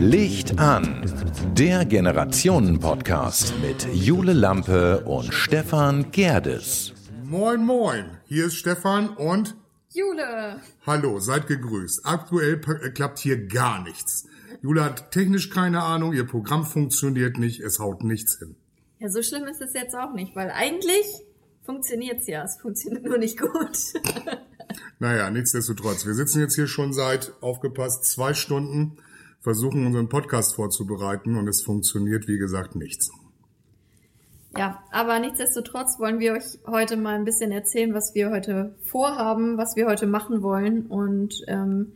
Licht an, der Generationen-Podcast mit Jule Lampe und Stefan Gerdes. Moin, moin, hier ist Stefan und Jule. Hallo, seid gegrüßt. Aktuell äh, klappt hier gar nichts. Jule hat technisch keine Ahnung, ihr Programm funktioniert nicht, es haut nichts hin. Ja, so schlimm ist es jetzt auch nicht, weil eigentlich funktioniert's ja. Es funktioniert nur nicht gut. naja, nichtsdestotrotz. Wir sitzen jetzt hier schon seit, aufgepasst, zwei Stunden, versuchen unseren Podcast vorzubereiten und es funktioniert, wie gesagt, nichts. Ja, aber nichtsdestotrotz wollen wir euch heute mal ein bisschen erzählen, was wir heute vorhaben, was wir heute machen wollen. Und ähm,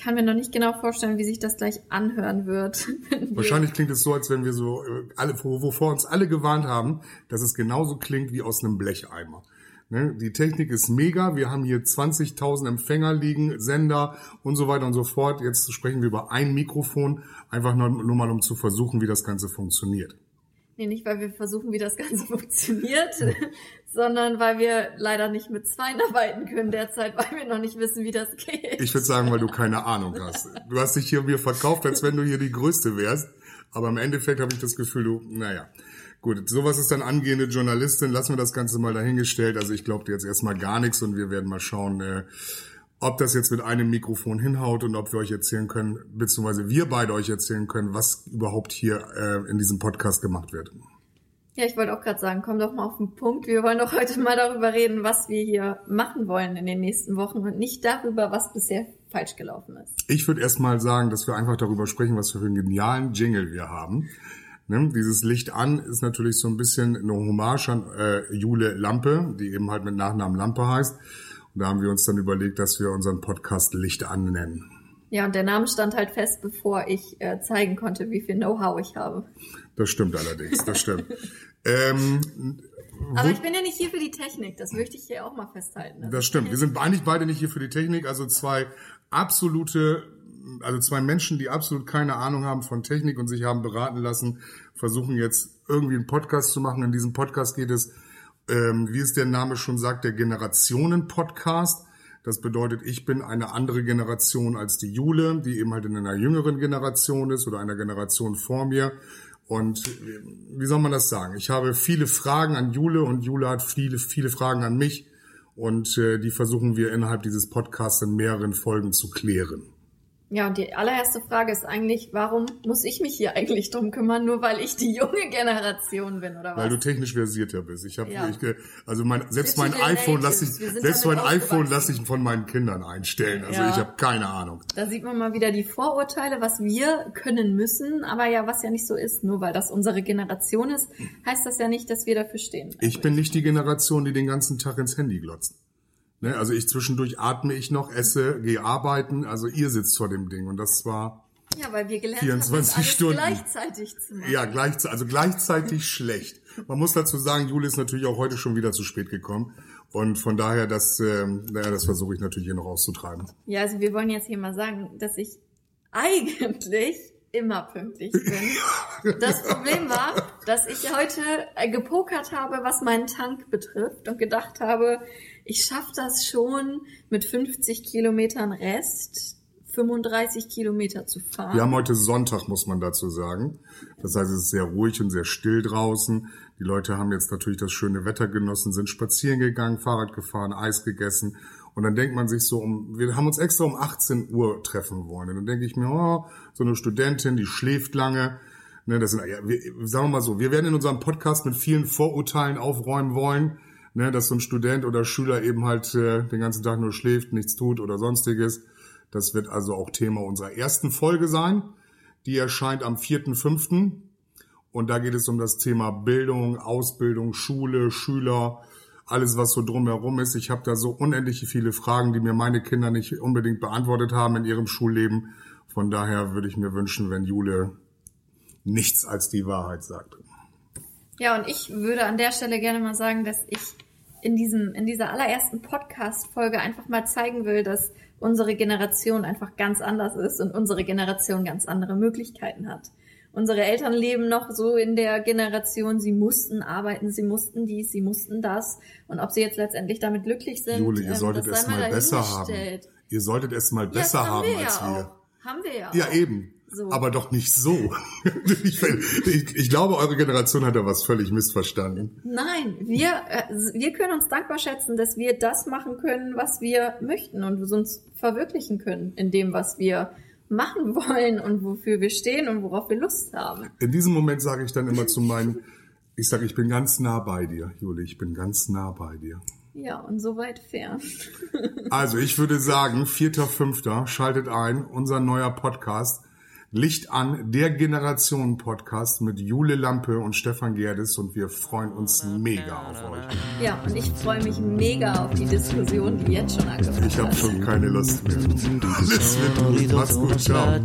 kann mir noch nicht genau vorstellen, wie sich das gleich anhören wird. Wahrscheinlich klingt es so, als wenn wir so äh, alle, wovor uns alle gewarnt haben, dass es genauso klingt wie aus einem Blecheimer. Ne? Die Technik ist mega. Wir haben hier 20.000 Empfänger liegen, Sender und so weiter und so fort. Jetzt sprechen wir über ein Mikrofon, einfach nur, nur mal um zu versuchen, wie das Ganze funktioniert. Nee, nicht weil wir versuchen, wie das Ganze funktioniert, sondern weil wir leider nicht mit zwei arbeiten können derzeit, weil wir noch nicht wissen, wie das geht. Ich würde sagen, weil du keine Ahnung hast. Du hast dich hier mir verkauft, als wenn du hier die Größte wärst. Aber im Endeffekt habe ich das Gefühl, du, naja. Gut, sowas ist dann angehende Journalistin. Lassen wir das Ganze mal dahingestellt. Also ich glaube dir jetzt erstmal gar nichts und wir werden mal schauen, äh, ob das jetzt mit einem Mikrofon hinhaut und ob wir euch erzählen können, beziehungsweise wir beide euch erzählen können, was überhaupt hier äh, in diesem Podcast gemacht wird. Ja, ich wollte auch gerade sagen, komm doch mal auf den Punkt. Wir wollen doch heute mal darüber reden, was wir hier machen wollen in den nächsten Wochen und nicht darüber, was bisher falsch gelaufen ist. Ich würde erst mal sagen, dass wir einfach darüber sprechen, was für einen genialen Jingle wir haben. Ne? Dieses Licht an ist natürlich so ein bisschen eine Hommage an äh, Jule Lampe, die eben halt mit Nachnamen Lampe heißt. Und da haben wir uns dann überlegt, dass wir unseren Podcast Licht an nennen. Ja, und der Name stand halt fest, bevor ich äh, zeigen konnte, wie viel Know-how ich habe. Das stimmt allerdings, das stimmt. ähm, aber ich bin ja nicht hier für die Technik, das möchte ich hier auch mal festhalten. Also das stimmt. Wir sind eigentlich beide nicht hier für die Technik, also zwei absolute, also zwei Menschen, die absolut keine Ahnung haben von Technik und sich haben beraten lassen, versuchen jetzt irgendwie einen Podcast zu machen. In diesem Podcast geht es ähm, wie es der Name schon sagt, der Generationen-Podcast. Das bedeutet, ich bin eine andere Generation als die Jule, die eben halt in einer jüngeren Generation ist oder einer Generation vor mir. Und äh, wie soll man das sagen? Ich habe viele Fragen an Jule und Jule hat viele, viele Fragen an mich. Und äh, die versuchen wir innerhalb dieses Podcasts in mehreren Folgen zu klären. Ja, und die allererste Frage ist eigentlich, warum muss ich mich hier eigentlich drum kümmern, nur weil ich die junge Generation bin, oder was? Weil du technisch versierter bist. Ich habe, ja. also mein, selbst mein iPhone lasse ich, selbst mein iPhone lasse ich von meinen Kindern einstellen. Also ja. ich habe keine Ahnung. Da sieht man mal wieder die Vorurteile, was wir können müssen, aber ja, was ja nicht so ist. Nur weil das unsere Generation ist, heißt das ja nicht, dass wir dafür stehen. Ich bin nicht die Generation, die den ganzen Tag ins Handy glotzt. Ne, also ich zwischendurch atme ich noch, esse, gehe arbeiten. Also ihr sitzt vor dem Ding und das war ja, weil wir gelernt 24 haben, Stunden. gleichzeitig zu machen. Ja, gleich, also gleichzeitig schlecht. Man muss dazu sagen, Juli ist natürlich auch heute schon wieder zu spät gekommen. Und von daher, das, äh, naja, das versuche ich natürlich hier noch auszutreiben. Ja, also wir wollen jetzt hier mal sagen, dass ich eigentlich immer pünktlich bin. Das Problem war, dass ich heute äh, gepokert habe, was meinen Tank betrifft und gedacht habe, ich schaffe das schon mit 50 Kilometern Rest 35 Kilometer zu fahren. Wir haben heute Sonntag, muss man dazu sagen. Das heißt, es ist sehr ruhig und sehr still draußen. Die Leute haben jetzt natürlich das schöne Wetter genossen, sind spazieren gegangen, Fahrrad gefahren, Eis gegessen. Und dann denkt man sich so, um, wir haben uns extra um 18 Uhr treffen wollen. Und dann denke ich mir, oh, so eine Studentin, die schläft lange. Ne, das sind, ja, wir, sagen wir mal so, wir werden in unserem Podcast mit vielen Vorurteilen aufräumen wollen ne, dass so ein Student oder Schüler eben halt äh, den ganzen Tag nur schläft, nichts tut oder sonstiges. Das wird also auch Thema unserer ersten Folge sein. Die erscheint am 4.5. Und da geht es um das Thema Bildung, Ausbildung, Schule, Schüler, alles, was so drumherum ist. Ich habe da so unendlich viele Fragen, die mir meine Kinder nicht unbedingt beantwortet haben in ihrem Schulleben. Von daher würde ich mir wünschen, wenn Jule nichts als die Wahrheit sagt. Ja, und ich würde an der Stelle gerne mal sagen, dass ich in diesem, in dieser allerersten Podcast-Folge einfach mal zeigen will, dass unsere Generation einfach ganz anders ist und unsere Generation ganz andere Möglichkeiten hat. Unsere Eltern leben noch so in der Generation, sie mussten arbeiten, sie mussten dies, sie mussten das. Und ob sie jetzt letztendlich damit glücklich sind, Jule, ihr ähm, solltet das es mal besser haben. Ihr solltet es mal Ja, besser das haben wir als ja wir. Auch. Haben wir ja. Ja, auch. eben. So. Aber doch nicht so. ich, ich, ich glaube, eure Generation hat da was völlig missverstanden. Nein, wir, äh, wir können uns dankbar schätzen, dass wir das machen können, was wir möchten und uns verwirklichen können in dem, was wir machen wollen und wofür wir stehen und worauf wir Lust haben. In diesem Moment sage ich dann immer zu meinen, ich sage, ich bin ganz nah bei dir, Jule, ich bin ganz nah bei dir. Ja, und so weit fern. Also ich würde sagen, vierter, fünfter, schaltet ein, unser neuer Podcast. Licht an, der Generation Podcast mit Jule Lampe und Stefan Gerdes und wir freuen uns mega auf euch. Ja, und ich freue mich mega auf die Diskussion, die jetzt schon angefangen Ich habe hat. schon keine Lust mehr. Alles wird gut, mach's gut, ciao.